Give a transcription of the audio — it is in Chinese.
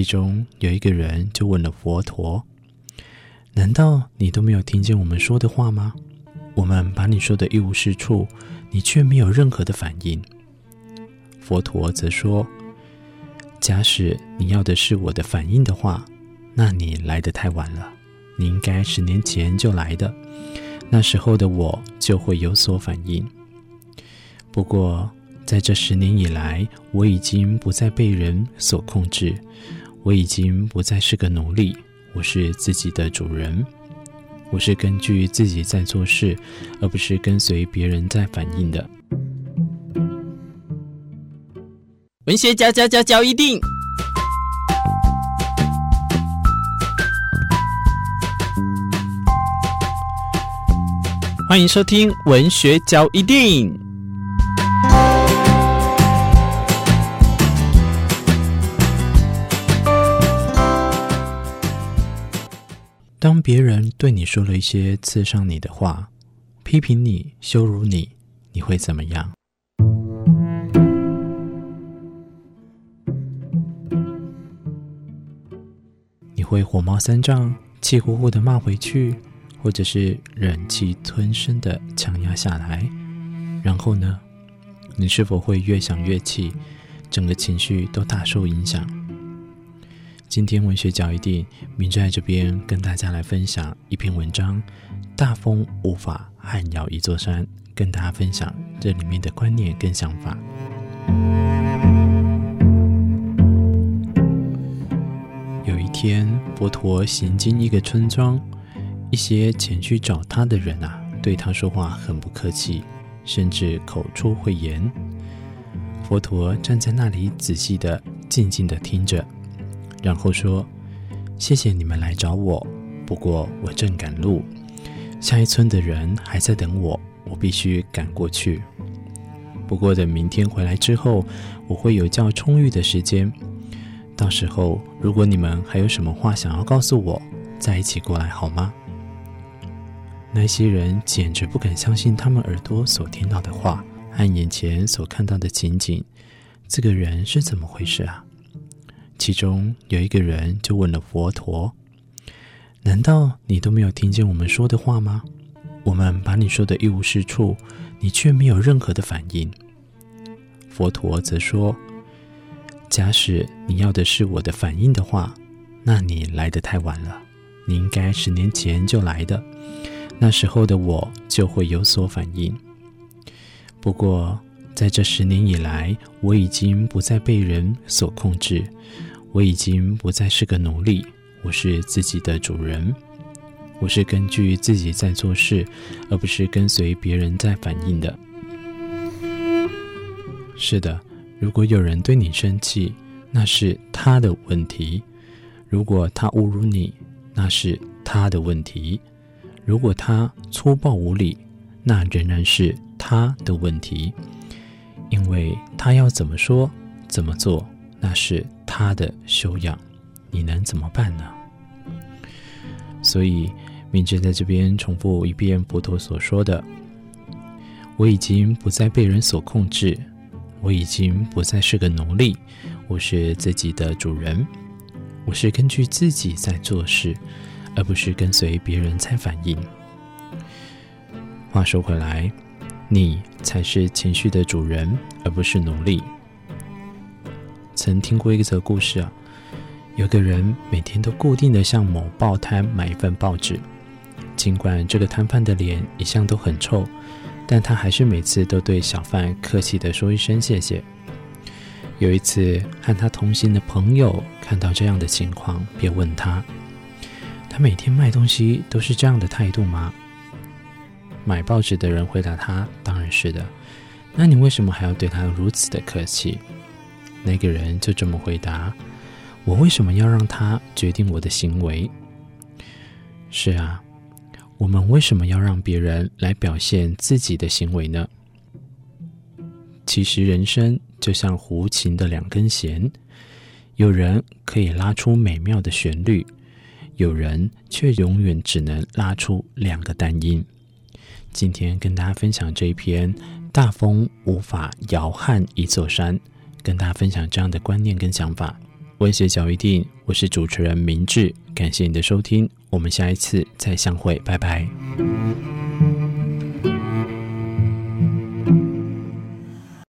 其中有一个人就问了佛陀：“难道你都没有听见我们说的话吗？我们把你说的一无是处，你却没有任何的反应。”佛陀则说：“假使你要的是我的反应的话，那你来得太晚了。你应该十年前就来的，那时候的我就会有所反应。不过，在这十年以来，我已经不再被人所控制。”我已经不再是个奴隶，我是自己的主人。我是根据自己在做事，而不是跟随别人在反应的。文学嚼嚼嚼嚼一定，欢迎收听文学嚼一錠。当别人对你说了一些刺伤你的话，批评你、羞辱你，你会怎么样？你会火冒三丈、气呼呼的骂回去，或者是忍气吞声的强压下来？然后呢？你是否会越想越气，整个情绪都大受影响？今天文学嚼一錠，明在这边跟大家来分享一篇文章，《大风无法撼摇一座山》，跟大家分享这里面的观念跟想法。有一天，佛陀行经一个村庄，一些前去找他的人啊，对他说话很不客气，甚至口出秽言。佛陀站在那里，仔细的、静静的听着。然后说：“谢谢你们来找我，不过我正赶路，下一村的人还在等我，我必须赶过去。不过等明天回来之后，我会有较充裕的时间。到时候，如果你们还有什么话想要告诉我，再一起过来好吗？”那些人简直不敢相信他们耳朵所听到的话和眼前所看到的情景，这个人是怎么回事啊？其中有一个人就问了佛陀：“难道你都没有听见我们说的话吗？我们把你说的一无是处，你却没有任何的反应。”佛陀则说：“假使你要的是我的反应的话，那你来得太晚了。你应该十年前就来的，那时候的我就会有所反应。不过，在这十年以来，我已经不再被人所控制。”我已经不再是个奴隶，我是自己的主人。我是根据自己在做事，而不是跟随别人在反应的。是的，如果有人对你生气，那是他的问题；如果他侮辱你，那是他的问题；如果他粗暴无礼，那仍然是他的问题，因为他要怎么说，怎么做。那是他的修养，你能怎么办呢？所以，明智在这边重复一遍佛陀所说的：“我已经不再被人所控制，我已经不再是个奴隶，我是自己的主人，我是根据自己在做事，而不是跟随别人在反应。”话说回来，你才是情绪的主人，而不是奴隶。曾听过一则故事啊，有个人每天都固定的向某报摊买一份报纸，尽管这个摊贩的脸一向都很臭，但他还是每次都对小贩客气的说一声谢谢。有一次和他同行的朋友看到这样的情况，便问他：“他每天卖东西都是这样的态度吗？”买报纸的人回答他：“当然是的。”那你为什么还要对他如此的客气？那个人就这么回答：“我为什么要让他决定我的行为？是啊，我们为什么要让别人来表现自己的行为呢？其实人生就像胡琴的两根弦，有人可以拉出美妙的旋律，有人却永远只能拉出两个单音。今天跟大家分享这一篇：大风无法摇撼一座山。”跟大家分享这样的观念跟想法。文学小一定，我是主持人明志，感谢你的收听，我们下一次再相会，拜拜。